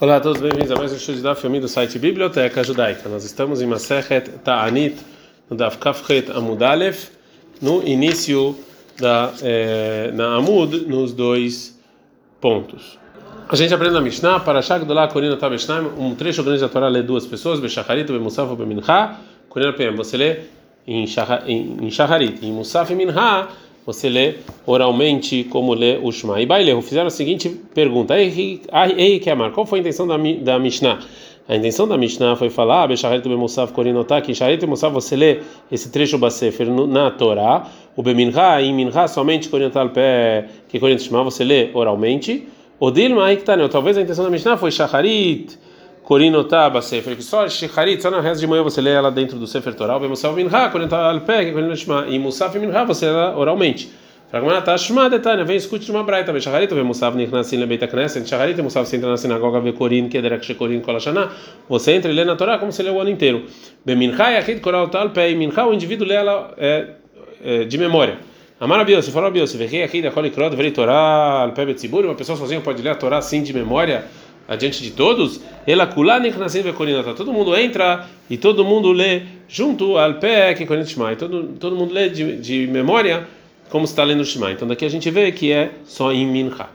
Olá a todos, bem-vindos a mais um estudo da filme do site Biblioteca Judaica. Nós estamos em Masechet Ta'anit, no Daf Kafret Amudalef, no início da eh, na Amud, nos dois pontos. A gente aprende na Mishnah, para Shagdolá Korina Tabeshnaim, um trecho grande da Torá lê duas pessoas, Beshacharit, Bemusaf, Bemincha, Korina PM, você lê em Shacharit, em Musaf e Minha, você lê oralmente como lê o Shema. E Baileu fizeram a seguinte pergunta: Ei, que amar, qual foi a intenção da, da Mishnah? A intenção da Mishnah foi falar, Becharet Bemusav Korinotak, em Sharet Musav você lê esse trecho Basefer na Torá, o Beminha, em Minha somente Korinotal pé, que Korinot Shema você lê oralmente. O Dilma aí que tá, talvez a intenção da Mishnah foi Shacharit, Korinotá que só Shacharit, só na reza de manhã você lê ela dentro do Sefer Torah, Bemusav Minha, Korinotá pé, que Korinot Shema, e Musaf Minha você lê ela oralmente. Fragmenta tá, Shema Detânia, vem escute uma braita, vem Shacharit, vem Musav Nichnasin Lebeit Knesset, Shacharit Musav você entra na sinagoga, vê Korin, que é Derek Shekorin Kolashana, você entra e lê na Torá como você lê o ano inteiro. Beminha, Koral Tal Pé, Minha, o indivíduo lê ela é, é, de memória. Amar se for Abios, vê aqui da Kolikrod, vê Torá, Al Pé Betzibur, uma pessoa sozinha pode ler a Torá assim de memória adiante de todos. Todo mundo entra e todo mundo lê junto ao pé que Shema. Todo todo mundo lê de, de memória como está lendo o Shema. Então daqui a gente vê que é só em Minha.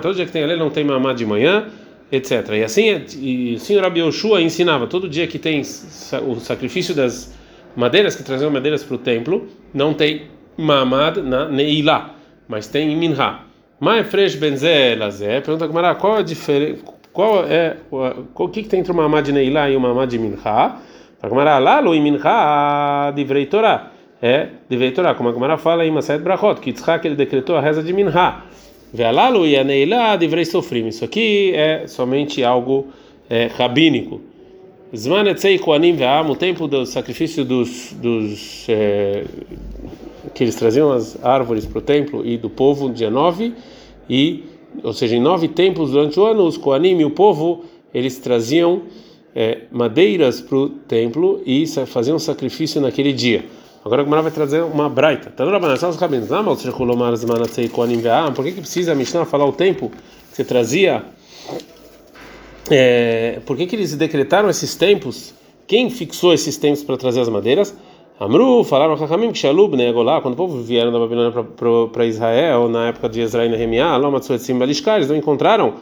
Todo dia que tem a lei não tem mamá de manhã, etc. E assim, e o senhor Rabi Yoshua ensinava todo dia que tem o sacrifício das madeiras que traziam madeiras para o templo, não tem mamad na Neilá, mas tem em Minha. Mai fresh benze lazé. Pergunta qual a diferença, qual é o que, que tem entre uma mamad de Neilá e uma mamad de Minha? Para lá, lo em Minha divrei Torah é de Torá, como a Gemara fala em Maset Brachot, que Yitzhak ele decretou a reza de Minha. Ve'alalu e aneilá divrei sofrim. Isso aqui é somente algo é, rabínico. Zman etzei koanim ve'am, o tempo do sacrifício dos, dos é, que eles traziam as árvores para o templo e do povo, dia 9, e, ou seja, em nove tempos durante o ano, os koanim e o povo, eles traziam é, madeiras para o templo e faziam sacrifício naquele dia. Agora a Gemara vai trazer uma braita. Tá no os rabinos. Por que que precisa a Mishnah falar o tempo que você trazia? É, por que que eles decretaram esses tempos? Quem fixou esses tempos para trazer as madeiras? Amru, falaram Hakamim que Shalub, né, quando o povo vieram da Babilônia para Israel, na época de Ezra e Nehemiah, Lomatsuetzim Balishkar, eles não encontraram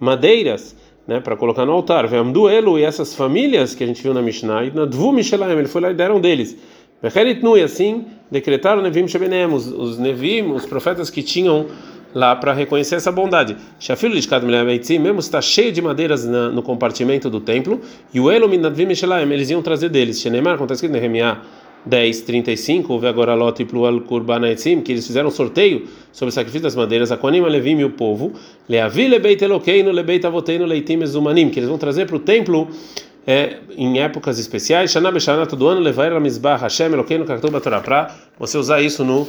madeiras né, para colocar no altar. Vemdu Elu e essas famílias que a gente viu na Mishnah, na Dvu Mishelaim, ele foi lá e deram deles. E assim decretaram Nevim Shebenem, os, os Nevim, os profetas que tinham lá para reconhecer essa bondade. Shafilo Lishkat mesmo está cheio de madeiras na, no compartimento do templo, e o Elom Nadvim Mishelaim, eles iam trazer deles. Shenemar, escrito em Nehemiah 10, 35, ve agora Lot e Plual Kurbanaitzim, que eles fizeram um sorteio sobre o sacrifício das madeiras, a Levim e o povo, Leavi Lebeit Elokeinu, Lebeit Avoteinu, Leitim Ezumanim, que eles vão trazer para o templo é, em épocas especiais, Shana Beshana, todo ano, levar a Mizbah Hashem Elokeinu Kaktuba Torah, para você usar isso no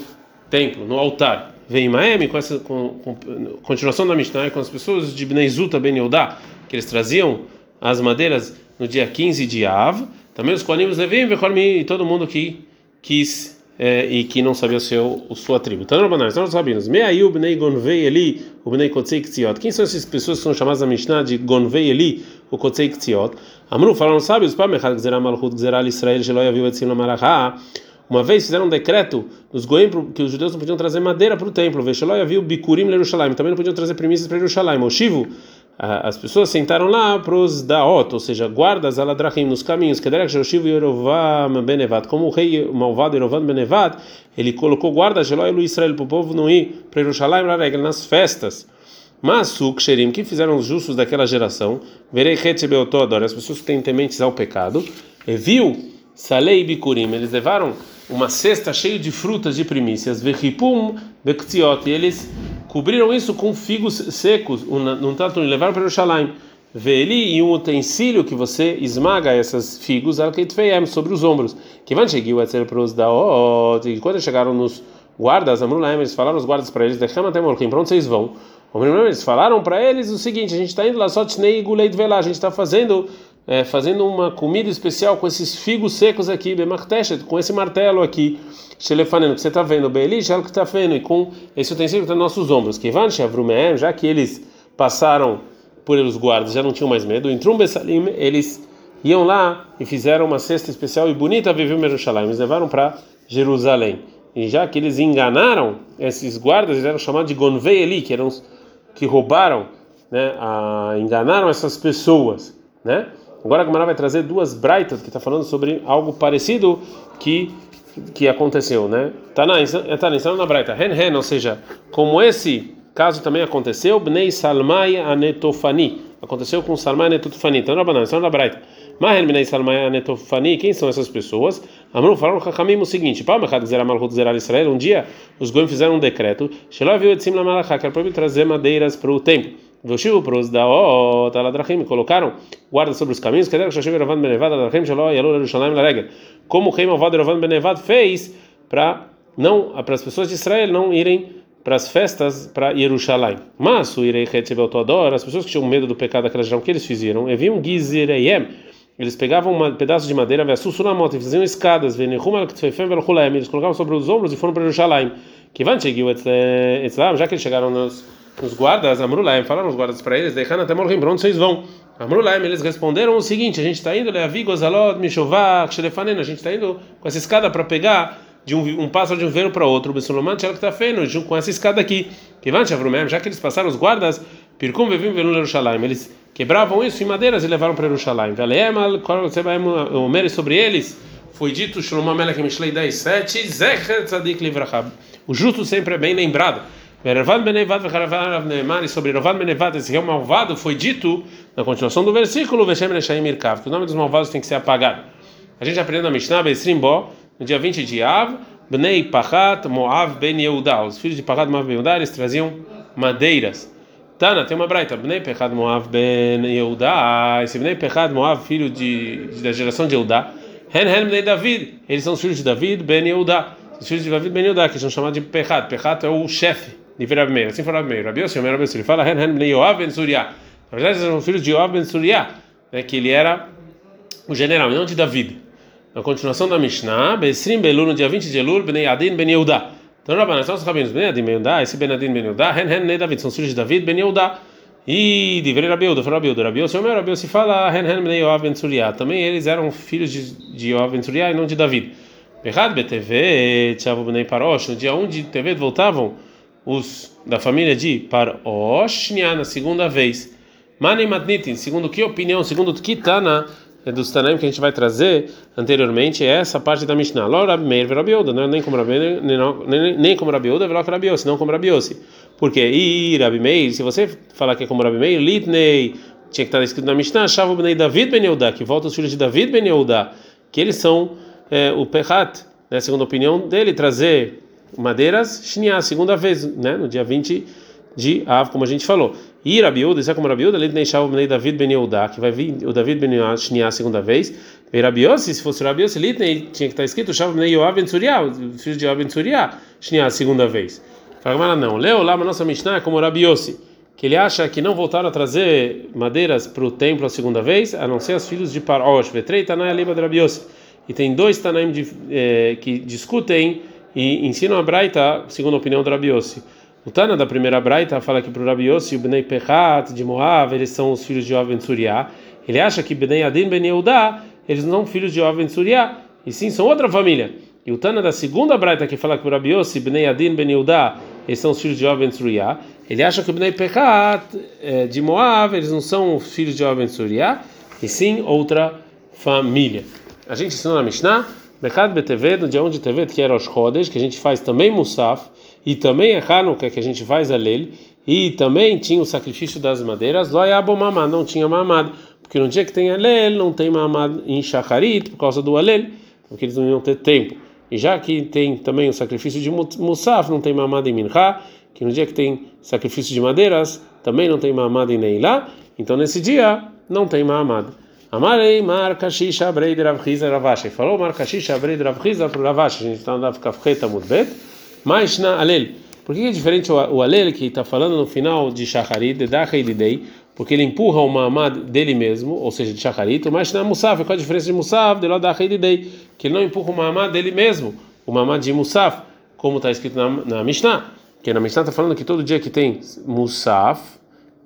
templo, no altar. Vem Maemi, com essa com, com, continuação da Mishnah, com as pessoas de Bnei Zuta Ben Yodá, que eles traziam as madeiras no dia 15 de Av, também os Koanim, Levim, e todo mundo que quis é, e que não sabia o seu o sua tribo. Então, Rabanai, nós sabemos. Meayu bnei gonvei eli, o bnei kotzei ktziot. Quem são essas pessoas que são chamadas na Mishnah de gonvei eli, o kotzei ktziot? Amru falaram sábios, pá mechad gzerah malchut gzerah Israel shelo yaviu etzim lamarachá. Uma vez fizeram um decreto dos goim que os judeus não podiam trazer madeira para o templo. Veshelo yaviu bikurim lerushalayim. Também não podiam trazer primícias para Jerusalém. O Shivu as pessoas sentaram lá para os daot, ou seja, guardas aladrachim nos caminhos, como o rei malvado Yerovam Benevat, ele colocou guardas de Israel para o povo não ir para Jerusalém regra nas festas. Mas o Ksherim, que fizeram os justos daquela geração, verei Hetzebeotodor, as pessoas que têm tementes ao pecado, e viu Salei Bikurim, eles levaram uma cesta cheia de frutas de primícias, e eles cobriram isso com figos secos, um tanto levaram para Jerusalém. Veli e um utensílio que você esmaga essas figos sobre os ombros. Que van cheguiu a ser pros da e quando chegaram nos guardas, Amrulaim, eles falaram os guardas para eles, deixamos até morrer, para onde vocês vão? Eles falaram para eles o seguinte: a gente está indo lá só Tnei Guleit Velá, a gente está fazendo é, fazendo uma comida especial com esses figos secos aqui, com esse martelo aqui, Shelefaneno, que você está vendo, Beeli, que está vendo, e com esse utensílio que está nos nossos ombros, que já que eles passaram por os guardas já não tinham mais medo. Em Trum Bessalim, eles iam lá e fizeram uma cesta especial e bonita, viveu Jerusalém. Eles levaram para Jerusalém. E já que eles enganaram esses guardas, eles eram chamados de Gonvei que eram que roubaram, né, a, enganaram essas pessoas, né? Agora a Gamara vai trazer duas braitas que está falando sobre algo parecido que que aconteceu, né? Tá na tá na na braita, hen hen, ou seja, como esse caso também aconteceu, Bnei Salmai Anetofani, aconteceu com Salmai Anetofani, então banana, então na braita. Mahen Bnei Salmai Anetofani, quem são essas pessoas? Amru falaram Hakamim o seguinte: Pá, Mechad Zera Malchut Zera Israel, um dia os goim fizeram um decreto, Shelah viu Etzim Lamalachá, que era proibido trazer madeiras para o templo. Voshivu pros da o taladrachim colocaram guarda sobre os caminhos que Shashiv Ravan Benevad Adrachim Shalom Yalul Yerushalayim Laregel como o rei malvado Ravan Benevad fez para não para as pessoas de Israel não irem para as festas para Jerusalém. Mas o Irei Hetzebel Todor, as pessoas que tinham medo do pecado daquela região, que eles fizeram? Eviam Gizireyem. Eles pegavam um pedaço de madeira, moto e faziam escadas, eles colocavam sobre os ombros e foram para Jerusalém. Que van já que eles chegaram nos os guardas, Amrulaim, falaram os guardas para eles, deixando até morrer, para onde vocês vão? Amrulaim, eles responderam o seguinte: a gente está indo, Leavi, Gozalot, Mishová, Xelefanena, a gente está indo com essa escada para pegar de um, um pássaro de um vento para outro, o Bessuloman, que está feio, com essa escada aqui. Que van, já que eles passaram os guardas, Pirkum, Vevim, Venu, Jerusalém, eles quebravam isso em madeiras e levaram para qual você vai o sobre eles? Foi dito, Shlomo Melech Mishlei 10, 7, Zecher Tzadik Livrachab. O justo sempre é bem lembrado. E sobre Ravan Benevat, esse rei malvado, foi dito na continuação do versículo o nome dos malvados tem que ser apagado. A gente aprende na Mishnah, Beisrimbó, no dia 20 de Av, Bnei Pachat Moav Ben Yehuda, os filhos de Pachat Moav Ben Yehuda, eles traziam madeiras. Tana, tem uma braita, Bnei Pechat Moav Ben Yehuda, esse Bnei Pechat Moav, filho de, da geração de Yehuda, Hen Hen Bnei David, eles são os filhos de David Ben Yehuda, os filhos de David Ben Yehuda, que são chamados de Pechat, Pechat é o chefe Rabi Meir. Assim Rabi Meir. Rabi Yossi, Rabi Yossi, ele fala, Hen Hen Bnei Yoav Ben Surya. Na verdade, eles eram filhos de Yoav Ben Surya, né, que ele era o general, não de David. Na continuação da Mishnah, Besrim Belul, no dia 20 de Elul, Bnei Adin Ben Yehuda. Então, Rabanan, são os rabinos, Bnei Adin Ben Yehuda, esse Ben Adin Ben Yehuda, Hen Hen Bnei David, são os filhos de David Ben Yehuda. E de ver Rabi Yehuda, foi Rabi Yehuda. Rabi Yossi, Rabi Yossi fala, Hen Hen Bnei Yoav Ben Surya. Também eles eram filhos de, de Yoav Ben Surya e não de David. Berrad BTV, Tchavu Bnei Parosh, no dia 1 de TV voltavam os da família de Parosh, na segunda vez. Manem Matnitin, segundo que opinião, segundo que Tana, é dos Tanaim que a gente vai trazer anteriormente, é essa parte da Mishnah. Ló Rabi Meir não é nem como Rabi nem, como Rabi Oda, Rabi Yossi, não como Rabi Yossi. Porque e Rabi Meir, se você falar que é como Rabi Meir, Litnei, tinha que estar escrito na Mishnah, Shavu Bnei David Ben Yehuda, que volta os filhos de David Ben Yehuda, que eles são é, o Pehat, né, segundo a opinião dele, trazer madeiras, Shnia, segunda vez, né, no dia 20 de Av, como a gente falou. E Rabiuda, isso é como Rabiuda, ele deixava o David Ben Yehuda, que vai vir o David Ben Yehuda Shnia segunda vez. E Rabiose, se fosse Rabiose, ele tinha que estar escrito Shav Ben Yoav Ben Surya, o filho de Yoav Ben Surya, Shnia segunda vez. Fala, não, leu lá a nossa Mishnah é como Rabiose, que ele acha que não voltaram a trazer madeiras para o templo a segunda vez, a não ser os filhos de Parosh, Vetrei, Tanai, Aliba de Rabiose. E tem dois Tanaim eh, que discutem e ensinam a Braita, segundo a opinião do Rabiose. O Tana da primeira Braita fala que para o Rabiose o Bnei Pechat de Moav, eles são os filhos de Oven Suriá. Ele acha que Bnei Adin Ben Yehuda, eles não são filhos de Oven Suriá, e sim são outra família. E o Tana da segunda Braita que fala que o Rabiose, Bnei Adin Ben Yehuda, eles são os filhos de Oven Suriá. Ele acha que o Bnei Pechat eh, de Moav, eles não são os filhos de Oven Suriá, e sim outra família. A gente ensinou na Mishnah Mercado BTV, no dia 1 de que era os Rodes, que a gente faz também Musaf, e também é Hanukkah, que a gente faz a Lele, e também tinha o sacrifício das madeiras, Loiabo Mamad, não tinha mamad, porque no dia que tem Alel, não tem mamad em Shacharit, por causa do Alel, porque eles não iam ter tempo. E já que tem também o sacrifício de Musaf, não tem mamad em Mincha, que no dia que tem sacrifício de madeiras, também não tem mamad em Neilá, então nesse dia não tem mamad. Amarei Mar Kashisha Abrei de Ravashi. Falou Mar Kashisha Abrei de Rav para o Ravashi. A gente está andando Kafreta Mudbet. Mas na Alel. Por que é diferente o Alel que está falando no final de Shacharit, de Dachei de Dei? Porque ele empurra o Mahamad dele mesmo, ou seja, de Shacharit. Mas na Musaf, qual a diferença de Musaf? De lá Dachei de Dei. Que ele não empurra o Mahamad dele mesmo, o Mahamad de Musaf, como está escrito na, na Mishnah. Que na Mishnah está falando que todo dia que tem Musaf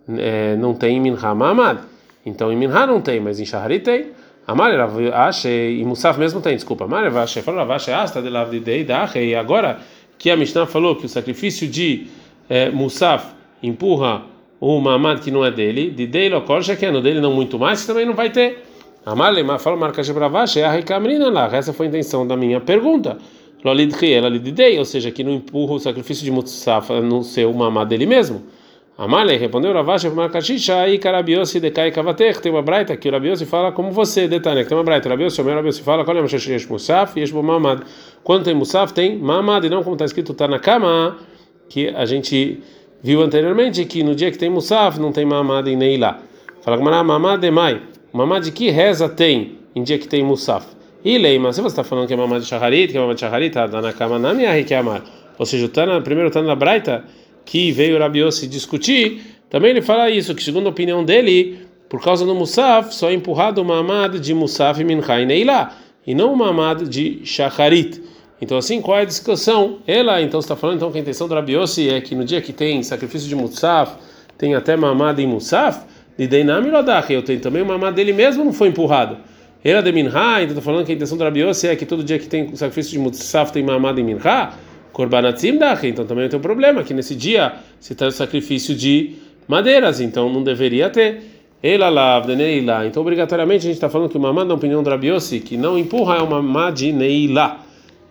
é, não tem Minha Mamad. Então em Minha não tem, mas em Shaharit tem. Amar Ravache, e Musaf mesmo tem, desculpa. Amar Ravache, falou Ravache, asta de Lavdidei Dache, e agora que a Mishnah falou que o sacrifício de é, Musaf empurra o Mamad que não é dele, de Dei Lokol Sheken, dele não muito mais, que também não vai ter. Amar Lema, fala Marca Shebravache, é a Rikamrina lá. Essa foi a intenção da minha pergunta. Lolidri, ela lididei, ou seja, que não empurra o sacrifício de Musaf no seu Mamad dele mesmo. Amalei respondeu Ravash Markashisha aí Karabiosi decai Kavater tem uma braita que o Rabiosi fala como você detalhe tem uma braita. Rabiosi o meu Rabiosi fala qual é o Mashiach Musaf? E Yeshbo Mamad. Quando tem Musaf tem Mamad e não como está escrito está na cama que a gente viu anteriormente que no dia que tem Musaf não tem Mamad e Neilá fala como Mamad é mai. Mamad de que reza tem em dia que tem Musaf? E Leima se você está falando que é Mamad de Shaharit que é Mamad de Shaharit está na cama na minha que amar. Ou seja tá na primeiro está na braita que veio Rabi Yossi discutir, também ele fala isso, que segundo a opinião dele, por causa do Musaf, só é empurrado o Mamad de Musaf e Mincha e Neilá, e não o Mamad de Shacharit. Então assim, qual é a discussão? Ela, então, está falando então que a intenção do Rabi é que no dia que tem sacrifício de Musaf, tem até Mamad em Musaf, de Deinami eu tenho também o Mamad dele mesmo não foi empurrado. Ela de Minha, então está falando que a intenção do Rabi é que todo dia que tem sacrifício de Musaf tem Mamad em Minha, Korbanatzim dach, então também tem um problema, que nesse dia se tem o sacrifício de madeiras, então não deveria ter. Ela lá. Então obrigatoriamente a gente está falando que o mamá da opinião do Rabiossi, que não empurra é uma mamá de neila.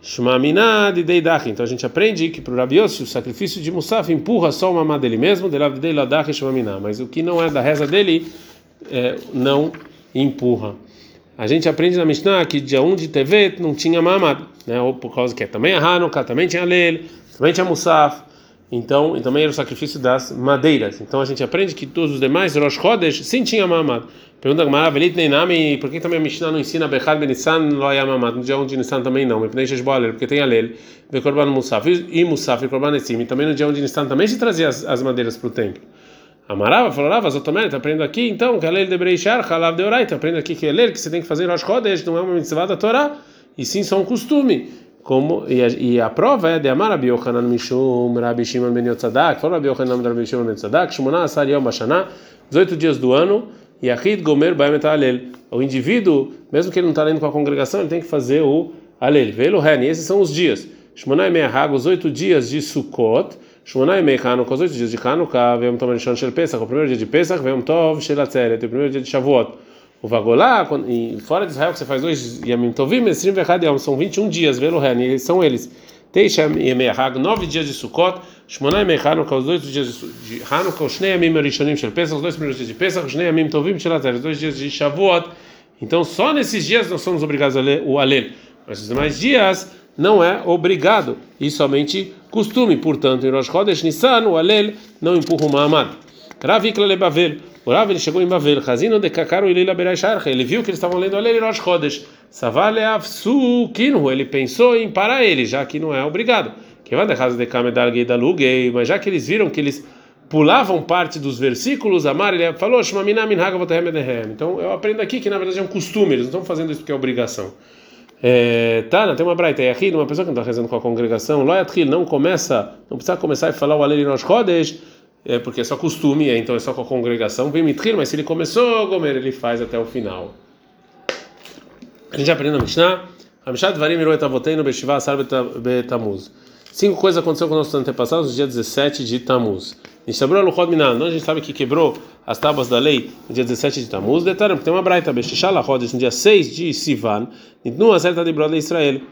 Shmamina de deidach. Então a gente aprende que para o Rabiossi o sacrifício de Musaf empurra só o mamá dele mesmo, de deiladach shmamina. Mas o que não é da reza dele é, não empurra. A gente aprende na Mishnah que dia 1 de TV não tinha mamad, né? Ou por causa que é também a Hanukkah, também tinha Lel, também tinha Musaf. Então, e também era o sacrifício das madeiras. Então a gente aprende que todos os demais Rosh Chodesh sim tinha mamad. Pergunta Gamara, Velit Neinami, por que também a Mishnah não ensina Bechad Benissan Loya mamad? No dia 1 de Nissan também não, porque tem a Lel, Bekorban Musaf e Musaf e Korban Etzim. E também no dia 1 de Nissan também se trazia as, as madeiras para o templo. Amarava, falou, Rava, Zotomeret, aprendo aqui então, que a lei de Breishar, Halav de Oraita, aprendo aqui que é ler, que você tem que fazer Rosh Chodesh, não é uma mitzvah da Torá, e sim só um costume. Como, e, a, e a prova é de Amar Rabi Yochanan Mishum, Rabi Shimon Ben Yotzadak, falou Rabi Yochanan Rabi Shimon Ben Yotzadak, Shmona Asar Yom Bashaná, 18 dias do ano, e Achid Gomer Baem Alel. O indivíduo, mesmo que ele não está lendo com a congregação, ele tem que fazer o Alel. Velo Ren, esses são os dias. Shmona e Meahag, os oito dias de Sukkot, Shmonai Mei Hanukkah, os oito dias de Hanukkah, Vem Tov Rishon Shel Pesach, o primeiro dia de Pesach, Vem Tov Shel Atzeret, o primeiro dia de Shavuot. O Vagolá, fora de Israel que você faz dois Yamim Tovim, Esrim Vechad Yom, são 21 dias, Velo Ren, e são eles. Teisha Yemei Hag, nove dias de Sukkot, Shmonai Mei Hanukkah, os dois dias de Hanukkah, os Shnei Yamim Rishonim Shel Pesach, os dois primeiros dias de Pesach, os Shnei Yamim Tovim Shel Atzeret, os dois dias de Shavuot. Então só nesses dias nós somos obrigados a ler o Alel. Mas os demais dias não é obrigado e somente costume. Portanto, em Rosh Chodesh Nissan, o Alel não empurra o Mahamad. Ravik le Bavel. O Rav ele chegou em Bavel. Chazino de Kakaru Ilila Berasharche. Ele viu que eles estavam lendo Alel em Rosh Chodesh. Savale Avsu Kinhu. Ele pensou em parar ele, já que não é obrigado. Que vai de de Kamedal Geidalugei. Mas já que eles viram que eles pulavam parte dos versículos, Amar ele falou: Então eu aprendo aqui que na verdade é um costume. Eles não estão fazendo isso porque é obrigação. É, tá, tem uma braita Yahid, uma pessoa que não está rezando com a congregação, Loyatril não começa, não precisa começar a falar o Aleli Rosh é, porque é só costume, é, então é só com a congregação, vem Mitril, mas se ele começou, Gomer, ele faz até o final. A gente aprende na Mishnah, Hamishad Varim Iroet Avoteinu Beshivah Asar Betamuz. Cinco coisas aconteceram com nossos antepassados no dia 17 de Tamuz. Nishabrou Luchot Minan, a gente sabe que quebrou as tábuas da lei no dia 17 de Tamuz, detalhe, porque tem uma braita, Beshishal Chodesh, no dia 6 de Sivan, no acerta de Brother Israel.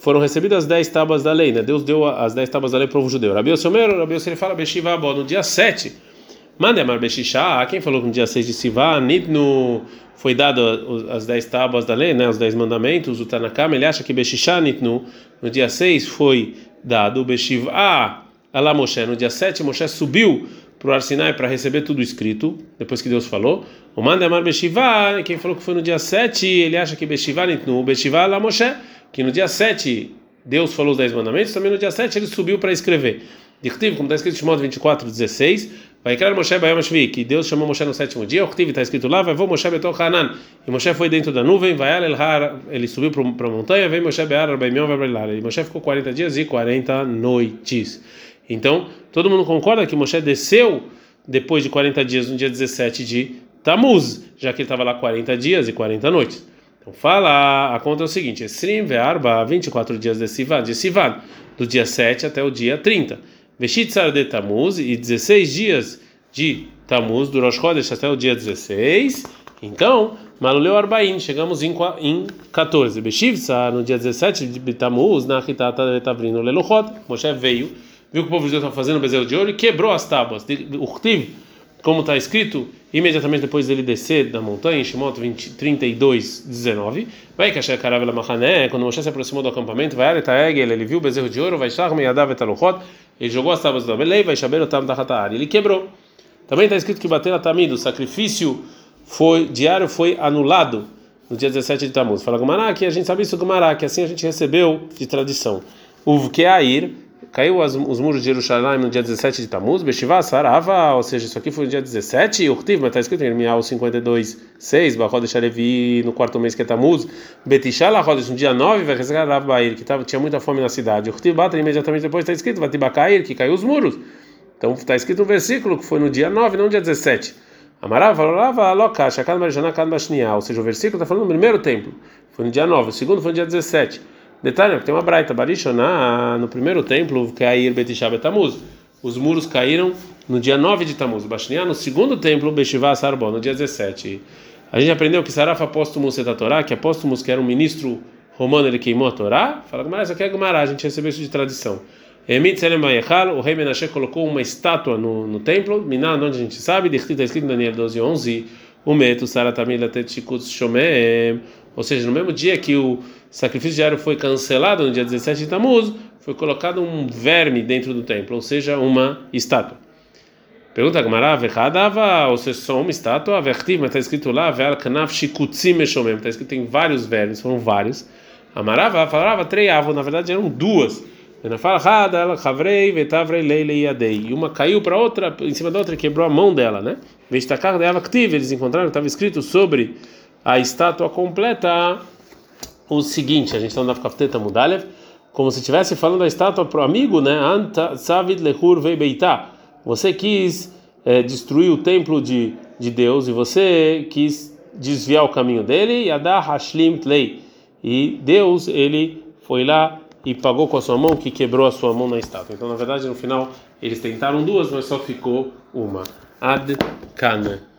Foram recebidas as 10 tábuas da lei, né? Deus deu as 10 tábuas da lei para o povo judeu. Rabi Yosomer, Rabi Yosomer fala Beshiva no dia 7. Mandemar Beshishá, quem falou que no dia 6 de Sivan, Nitnu foi dado as 10 tábuas da lei, né? Os 10 mandamentos, o Tanakam, ele acha que Beshishá Nitnu, no dia 6 foi dado Beshiva Alá Moshe. No dia 7, Moshe subiu para o Arsinai para receber tudo escrito, depois que Deus falou. O Mandemar Beshivá, quem falou que foi no dia 7, ele acha que Beshivá no Beshivá Alá Moshe, que no dia 7 Deus falou os 10 mandamentos, também no dia 7 ele subiu para escrever. Dictivo, como está escrito em Shimon 24, 16, vai criar Moshe Bayam que Deus chamou Moshe no sétimo dia, o está escrito lá, vai vou Moshe betor Hanan, e Moshe foi dentro da nuvem, vai el har, ele subiu para a montanha, vem Moshe bear Arbaimion vai e Moshe ficou 40 dias e 40 noites. Então, todo mundo concorda que Moshe desceu depois de 40 dias, no dia 17 de Tamuz, já que ele estava lá 40 dias e 40 noites. Então fala, a conta é o seguinte: Esrim ve'arba, 24 dias de Sivan, de Sivan, do dia 7 até o dia 30. Veshitzar de Tamuz e 16 dias de Tamuz, do Rosh Chodesh até o dia 16. Então, Maluleu Arbaim, chegamos em, em 14. Beshivsa, no dia 17 de Tamuz, na Hitata de Tavrino Leluchot, Moshe veio, viu que o povo de Deus estava fazendo bezerro de ouro e quebrou as tábuas. Urtiv, como está escrito, imediatamente depois dele descer da montanha, em Shemot 20, 32, 19, vai que a Karavela Mahané, quando Moshe se aproximou do acampamento, vai Aretaegel, ele viu o bezerro de ouro, vai Shach Meyadav Etaluchot, ele jogou as tábuas do Abelei, vai Shaber Otam Dahatar, ele quebrou. Também está escrito que bater a Tamid, o sacrifício foi diário foi anulado no dia 17 de Tammuz. Fala Gumará que a gente sabe isso Gumará, que assim a gente recebeu de tradição. O Keair caiu as, os muros de Jerusalém no dia 17 de Tammuz, Beshivá Sarava, ou seja, isso aqui foi no dia 17, e Urtiv, mas está escrito em Irmial 52, 6, Bachod Sharevi no quarto mês que é Tammuz, Betishal Rodes no dia 9, vai Rav Bair, que tava, tinha muita fome na cidade. Urtiv Batra imediatamente depois está escrito, Vatibacair, que caiu os muros. Então está escrito um versículo que foi no dia 9, não no dia 17. Amarava, locacha, cada marjana, cada machnia. Ou seja, o versículo está falando no primeiro templo, foi no dia 9, o segundo foi no dia 17. Detalhe, tem uma braita, Barishoná, no primeiro templo, que é Air Betishá Betamuz. Os muros caíram no dia 9 de Tamuz. Bashniá, no segundo templo, Beshivá Sarbon, no dia 17. A gente aprendeu que Saraf apóstomus et a Torá, que apóstomus, que era um ministro romano, ele queimou a Torá. Fala, mas isso aqui é Gumará, a gente recebeu isso de tradição. O rei Menashe colocou uma estátua no, no templo, Miná, onde a gente sabe, está escrito em Daniel 12, 11, o meto Saratamila Tetchikut Shomem, ou seja, no mesmo dia que o sacrifício diário foi cancelado, no dia 17 de Tammuz, foi colocado um verme dentro do templo, ou seja, uma estátua. Pergunta Gamara, Vechadava, ou seja, só uma estátua, Vertiv, mas está escrito lá, Veal Kanaf Shikutzim Shomem, está escrito tem vários vermes, foram vários. Amarava, falava, treiava, na verdade eram duas. E uma caiu para outra, em cima da outra, quebrou a mão dela, né? Vestacar dela activa, eles encontraram que estava escrito sobre a estátua completa o seguinte: a gente está no Kaftet Mudalev, como se estivesse falando da estátua para o amigo, né? Anta Savid Lehur Veibeitá. Você quis é, destruir o templo de, de Deus e você quis desviar o caminho dele, Yadá Hashlim Tlei. E Deus, ele foi lá e pagou com a sua mão que quebrou a sua mão na estátua. Então, na verdade, no final, eles tentaram duas, mas só ficou uma. Ad Kana.